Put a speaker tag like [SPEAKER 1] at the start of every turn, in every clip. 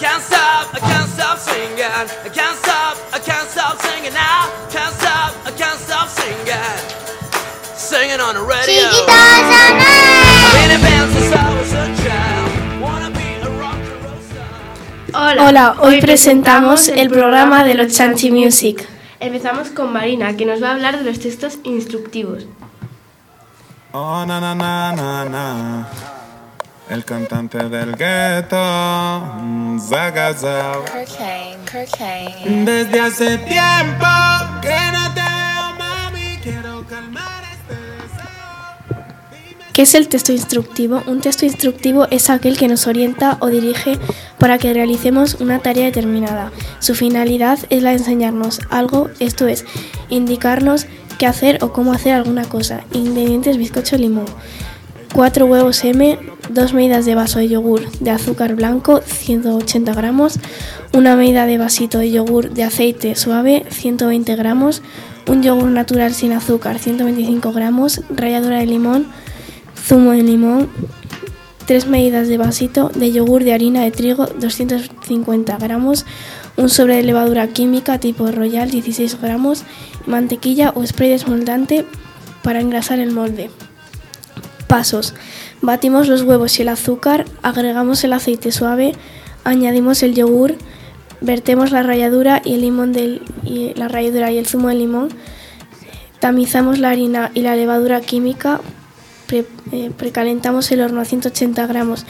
[SPEAKER 1] can't stop, I can't stop singing. I can't stop, I can't stop singing now. Can't stop, I can't stop singing. Singing on the radio.
[SPEAKER 2] Hola,
[SPEAKER 3] Hola, hoy presentamos el programa de los Chanchi Music.
[SPEAKER 2] Empezamos con Marina, que nos va a hablar de los textos instructivos.
[SPEAKER 4] Oh, na, na, na, na, na. El cantante del gueto, mm, Zaga Zao.
[SPEAKER 5] Cocaine, cocaine.
[SPEAKER 4] Desde hace tiempo que no te veo, mami. Quiero calmar este deseo.
[SPEAKER 3] ¿Qué es el texto instructivo? Un texto instructivo es aquel que nos orienta o dirige para que realicemos una tarea determinada. Su finalidad es la de enseñarnos algo, esto es, indicarnos qué hacer o cómo hacer alguna cosa. Ingredientes bizcocho limón. 4 huevos M, 2 medidas de vaso de yogur de azúcar blanco, 180 gramos, una medida de vasito de yogur de aceite suave, 120 gramos, un yogur natural sin azúcar, 125 gramos, ralladura de limón, zumo de limón, 3 medidas de vasito de yogur de harina de trigo, 250 gramos, un sobre de levadura química tipo Royal, 16 gramos, mantequilla o spray desmoldante para engrasar el molde. Pasos. Batimos los huevos y el azúcar, agregamos el aceite suave, añadimos el yogur, vertemos la ralladura y el limón del, la ralladura y el zumo de limón, tamizamos la harina y la levadura química, pre- eh, precalentamos el horno a 180 gramos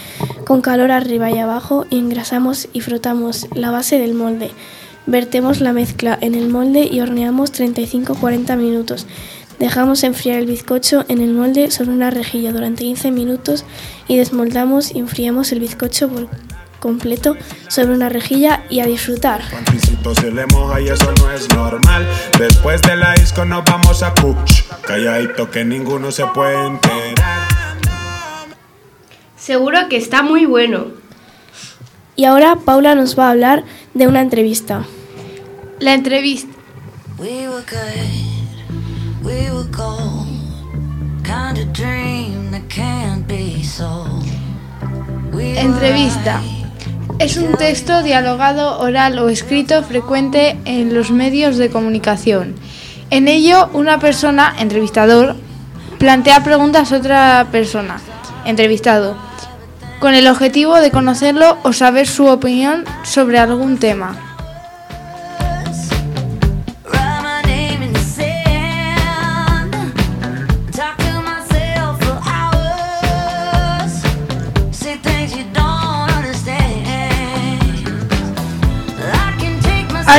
[SPEAKER 3] con calor arriba y abajo y engrasamos y frotamos la base del molde. Vertemos la mezcla en el molde y horneamos 35-40 minutos. Dejamos enfriar el bizcocho en el molde sobre una rejilla durante 15 minutos y desmoldamos y enfriamos el bizcocho por completo sobre una rejilla y a disfrutar.
[SPEAKER 4] Se le moja y eso no es normal. Después de la disco nos vamos a. Calladito que ninguno se puede enterar.
[SPEAKER 2] Seguro que está muy bueno.
[SPEAKER 3] Y ahora Paula nos va a hablar de una entrevista.
[SPEAKER 2] La entrevista.
[SPEAKER 5] We were good, we were gold. Kind of dream that can't be sold. We were
[SPEAKER 6] Entrevista. Es un texto dialogado, oral o escrito frecuente en los medios de comunicación. En ello, una persona, entrevistador, plantea preguntas a otra persona, entrevistado, con el objetivo de conocerlo o saber su opinión sobre algún tema.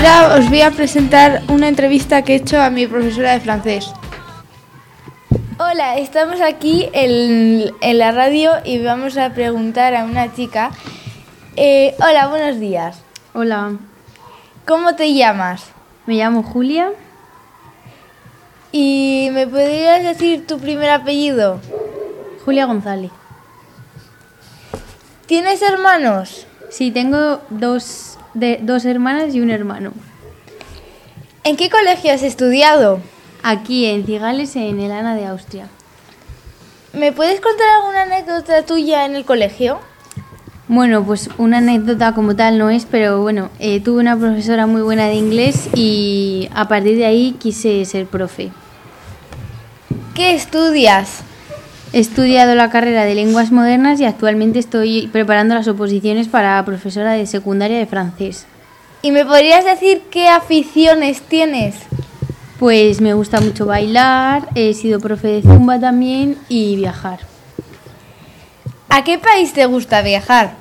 [SPEAKER 6] Ahora os voy a presentar una entrevista que he hecho a mi profesora de francés.
[SPEAKER 7] Hola, estamos aquí en, en la radio y vamos a preguntar a una chica. Eh, hola, buenos días.
[SPEAKER 8] Hola,
[SPEAKER 7] ¿Cómo te llamas?
[SPEAKER 8] me llamo Julia.
[SPEAKER 7] ¿Y me podrías decir tu primer apellido?
[SPEAKER 8] Julia González.
[SPEAKER 7] ¿Tienes hermanos?
[SPEAKER 8] Sí, tengo dos, de, dos hermanas y un hermano.
[SPEAKER 7] ¿En qué colegio has estudiado?
[SPEAKER 8] Aquí en Cigales, en el Ana de Austria.
[SPEAKER 7] ¿Me puedes contar alguna anécdota tuya en el colegio?
[SPEAKER 8] Bueno, pues una anécdota como tal no es, pero bueno, eh, tuve una profesora muy buena de inglés y a partir de ahí quise ser profe.
[SPEAKER 7] ¿Qué estudias?
[SPEAKER 8] He estudiado la carrera de lenguas modernas y actualmente estoy preparando las oposiciones para profesora de secundaria de francés.
[SPEAKER 7] ¿Y me podrías decir qué aficiones tienes?
[SPEAKER 8] Pues me gusta mucho bailar, he sido profe de zumba también y viajar.
[SPEAKER 7] ¿A qué país te gusta viajar?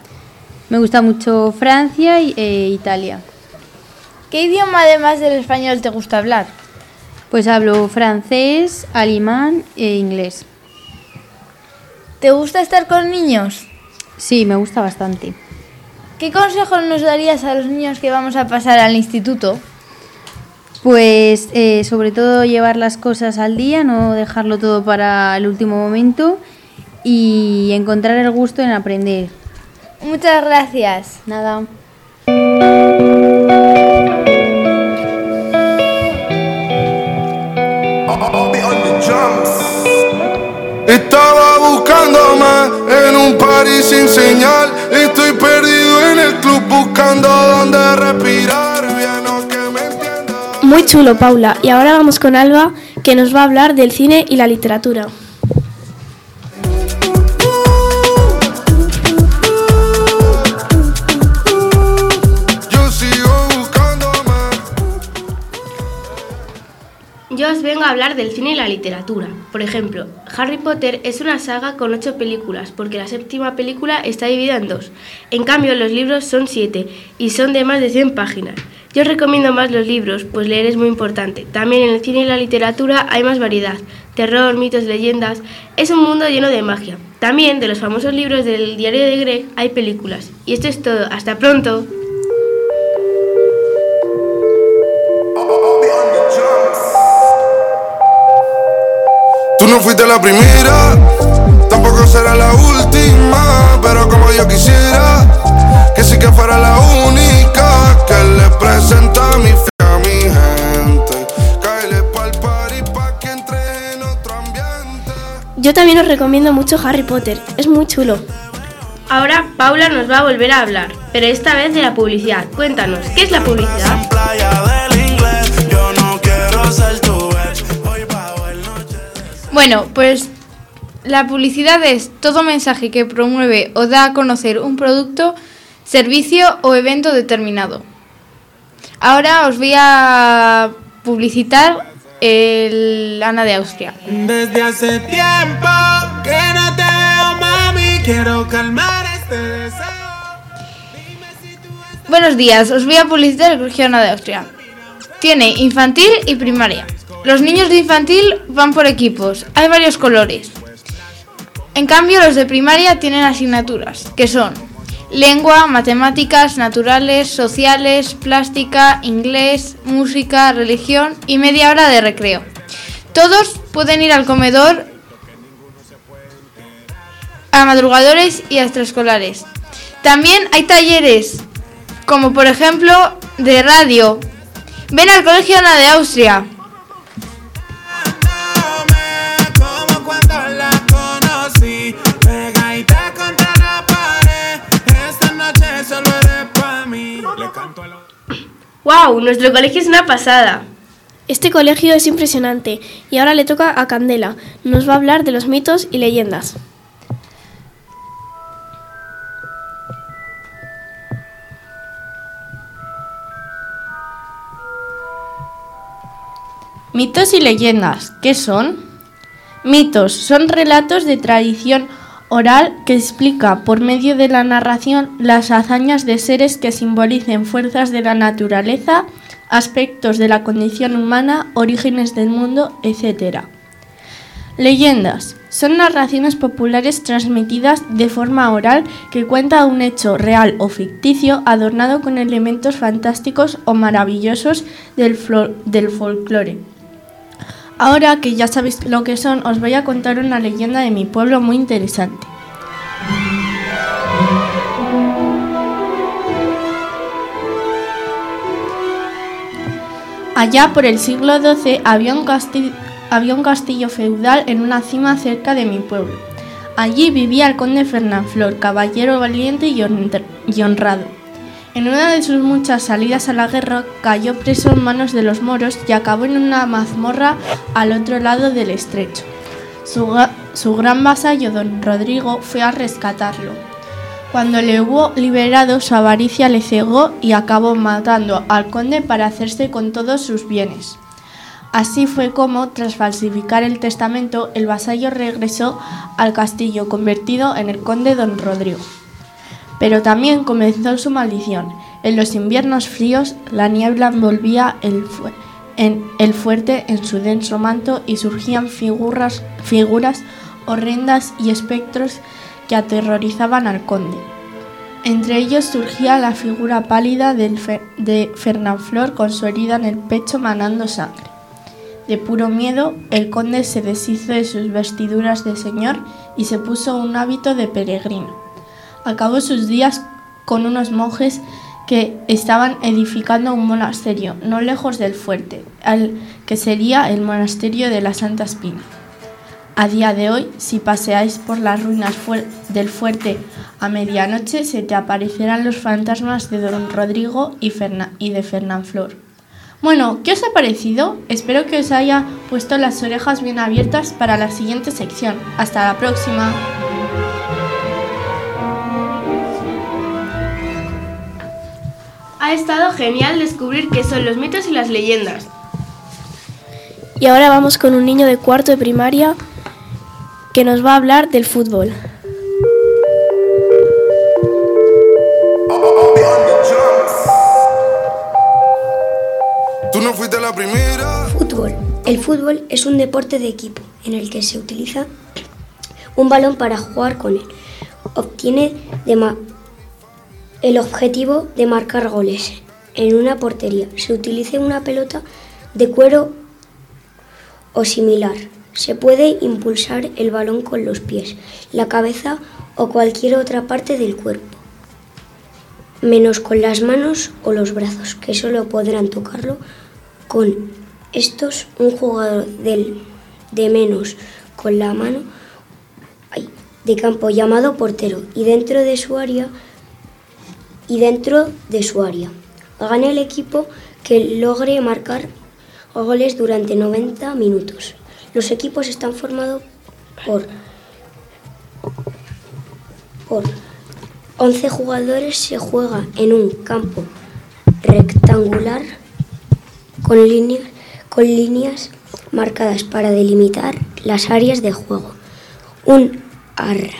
[SPEAKER 8] Me gusta mucho Francia e Italia.
[SPEAKER 7] ¿Qué idioma además del español te gusta hablar?
[SPEAKER 8] Pues hablo francés, alemán e inglés.
[SPEAKER 7] ¿Te gusta estar con niños?
[SPEAKER 8] Sí, me gusta bastante.
[SPEAKER 7] ¿Qué consejos nos darías a los niños que vamos a pasar al instituto?
[SPEAKER 8] Pues eh, sobre todo llevar las cosas al día, no dejarlo todo para el último momento y encontrar el gusto en aprender.
[SPEAKER 7] Muchas gracias.
[SPEAKER 8] Nada.
[SPEAKER 9] Party sin señal. Estoy perdido en el club buscando dónde respirar. Bien, no que me entienda.
[SPEAKER 3] Muy chulo, Paula. Y ahora vamos con Alba, que nos va a hablar del cine y la literatura.
[SPEAKER 2] Os vengo a hablar del cine y la literatura. Por ejemplo, Harry Potter es una saga con ocho películas, porque la séptima película está dividida en dos. En cambio, los libros son siete y son de más de 100 páginas. Yo os recomiendo más los libros, pues leer es muy importante. También en el cine y la literatura hay más variedad. Terror, mitos, leyendas. Es un mundo lleno de magia. También de los famosos libros del diario de Greg hay películas. Y esto es todo. Hasta pronto.
[SPEAKER 9] No fuiste la primera, tampoco será la última, pero como yo quisiera, que sí que fuera la única que le presenta mi fe a mi gente. Cáele pa'l party pa' que entre en otro ambiente.
[SPEAKER 3] Yo también os recomiendo mucho Harry Potter. Es muy chulo.
[SPEAKER 2] Ahora Paula nos va a volver a hablar, pero esta vez de la publicidad. Cuéntanos, ¿qué es la publicidad?
[SPEAKER 10] En playa del inglés, yo no quiero ser tu
[SPEAKER 6] Bueno, pues la publicidad es todo mensaje que promueve o da a conocer un producto, servicio o evento determinado. Ahora os voy a publicitar el Ana de Austria.
[SPEAKER 10] Desde hace tiempo que no te veo, mami. Quiero calmar este deseo.
[SPEAKER 6] Buenos días, os voy a publicitar el Colegio Ana de Austria. Tiene infantil y primaria. Los niños de infantil van por equipos, hay varios colores. En cambio, los de primaria tienen asignaturas, que son lengua, matemáticas, naturales, sociales, plástica, inglés, música, religión y media hora de recreo. Todos pueden ir al comedor a madrugadores y a extraescolares. También hay talleres, como por ejemplo de radio. Ven al Colegio Ana de Austria.
[SPEAKER 2] ¡Wow! Nuestro colegio es una pasada.
[SPEAKER 3] Este colegio es impresionante y ahora le toca a Candela. Nos va a hablar de los mitos y leyendas.
[SPEAKER 11] Mitos y leyendas, ¿qué son? Mitos son relatos de tradición oral que explica por medio de la narración las hazañas de seres que simbolicen fuerzas de la naturaleza, aspectos de la condición humana, orígenes del mundo, etc. Leyendas son narraciones populares transmitidas de forma oral que cuenta un hecho real o ficticio adornado con elementos fantásticos o maravillosos del, del folclore. Ahora que ya sabéis lo que son, os voy a contar una leyenda de mi pueblo muy interesante. Allá por el siglo XII había un, castillo feudal en una cima cerca de mi pueblo. Allí vivía el conde Fernanflor, caballero valiente y honrado. En una de sus muchas salidas a la guerra cayó preso en manos de los moros y acabó en una mazmorra al otro lado del estrecho. Su, gran vasallo, don Rodrigo, fue a rescatarlo. Cuando le hubo liberado, su avaricia le cegó y acabó matando al conde para hacerse con todos sus bienes. Así fue como, tras falsificar el testamento, el vasallo regresó al castillo convertido en el conde don Rodrigo. Pero también comenzó su maldición. En los inviernos fríos, la niebla envolvía el, fu- en el fuerte en su denso manto y surgían figuras, figuras horrendas y espectros que aterrorizaban al conde. Entre ellos surgía la figura pálida de Fernanflor con su herida en el pecho manando sangre. De puro miedo, el conde se deshizo de sus vestiduras de señor y se puso un hábito de peregrino. Acabó sus días con unos monjes que estaban edificando un monasterio no lejos del fuerte, al que sería el monasterio de la Santa Espina. A día de hoy, si paseáis por las ruinas del fuerte a medianoche, se te aparecerán los fantasmas de Don Rodrigo y, Ferna- y de Fernán Flor. Bueno, ¿qué os ha parecido? Espero que os haya puesto las orejas bien abiertas para la siguiente sección. Hasta la próxima.
[SPEAKER 2] Ha estado genial descubrir qué son los mitos y las leyendas.
[SPEAKER 3] Y ahora vamos con un niño de cuarto de primaria que nos va a hablar del fútbol.
[SPEAKER 9] Tú no fuiste la primera.
[SPEAKER 12] Fútbol. El fútbol es un deporte de equipo en el que se utiliza un balón para jugar con él. Obtiene de ma- el objetivo de marcar goles en una portería. Se utiliza una pelota de cuero o similar. Se puede impulsar el balón con los pies, la cabeza o cualquier otra parte del cuerpo, menos con las manos o los brazos, que solo podrán tocarlo con estos un jugador del, de menos con la mano de campo llamado portero y dentro de su área y dentro de su área. Gana el equipo que logre marcar goles durante 90 minutos. Los equipos están formados por por 11 jugadores. Se juega en un campo rectangular con líneas, con líneas marcadas para delimitar las áreas de juego. Un, ar-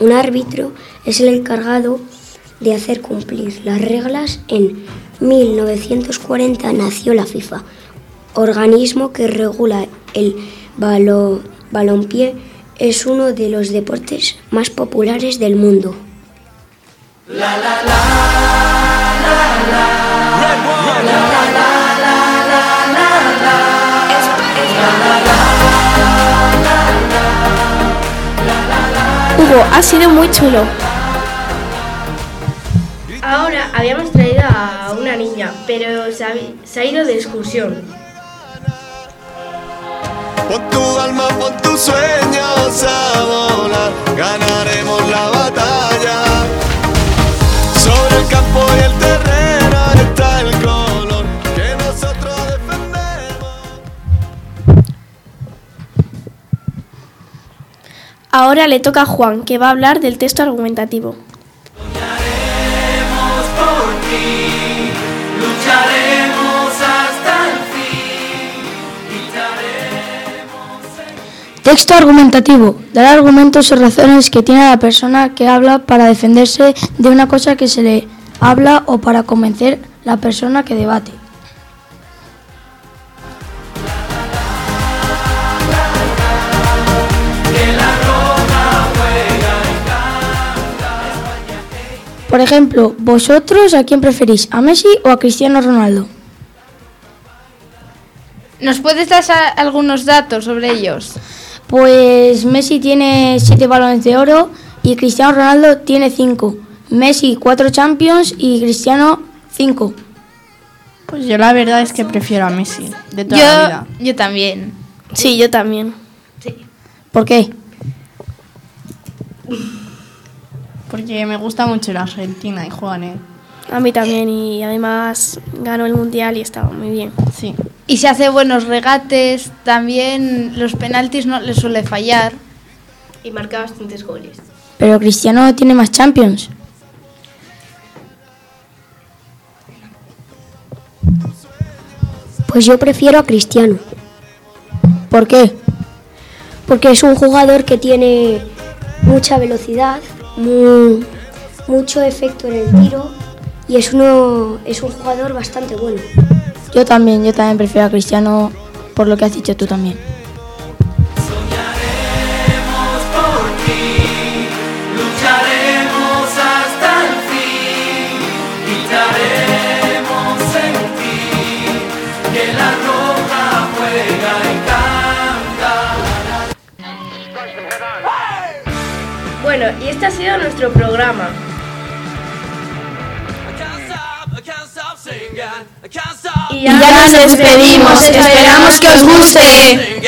[SPEAKER 12] un árbitro es el encargado de hacer cumplir las reglas. En 1940 nació la FIFA, organismo que regula el balo- balompié. Es uno de los deportes más populares del mundo.
[SPEAKER 3] Hugo, ha sido muy chulo.
[SPEAKER 2] Habíamos traído a una niña, pero se ha, se ha ido de excursión.
[SPEAKER 13] Pon tu alma, pon tus sueños a volar, ganaremos la batalla. Sobre el campo y el terreno está el color que nosotros defendemos.
[SPEAKER 3] Ahora le toca a Juan, que va a hablar del texto argumentativo.
[SPEAKER 14] Texto argumentativo. Dar argumentos o razones que tiene la persona que habla para defenderse de una cosa que se le habla o para convencer la persona que debate. Por ejemplo, vosotros a quién preferís, a Messi o a Cristiano Ronaldo?
[SPEAKER 6] ¿Nos puedes dar algunos datos sobre ellos?
[SPEAKER 14] Pues Messi tiene siete balones de oro y Cristiano Ronaldo tiene cinco. Messi cuatro Champions y Cristiano cinco.
[SPEAKER 11] Pues yo la verdad es que prefiero a Messi, de toda la
[SPEAKER 6] Yo,
[SPEAKER 11] vida.
[SPEAKER 6] yo también.
[SPEAKER 3] Sí, yo también.
[SPEAKER 14] ¿Por qué?
[SPEAKER 11] Porque me gusta mucho la Argentina y juegan él.
[SPEAKER 3] A mí también y además ganó el mundial y estaba muy bien.
[SPEAKER 11] Sí.
[SPEAKER 6] Y se hace buenos regates, también los penaltis no le suele fallar.
[SPEAKER 2] Y marca bastantes goles.
[SPEAKER 14] Pero Cristiano tiene más Champions.
[SPEAKER 12] Pues yo prefiero a Cristiano.
[SPEAKER 14] ¿Por qué?
[SPEAKER 12] Porque es un jugador que tiene mucha velocidad, mu- mucho efecto en el tiro y es, uno, es un jugador bastante bueno.
[SPEAKER 14] Yo también, yo también prefiero a Cristiano por lo que has dicho tú también.
[SPEAKER 1] por ti, lucharemos hasta el fin, gritaremos en ti, que la roja juega y canta.
[SPEAKER 2] Bueno, y este ha sido nuestro programa.
[SPEAKER 1] Y
[SPEAKER 2] ya nos despedimos, esperamos que os guste.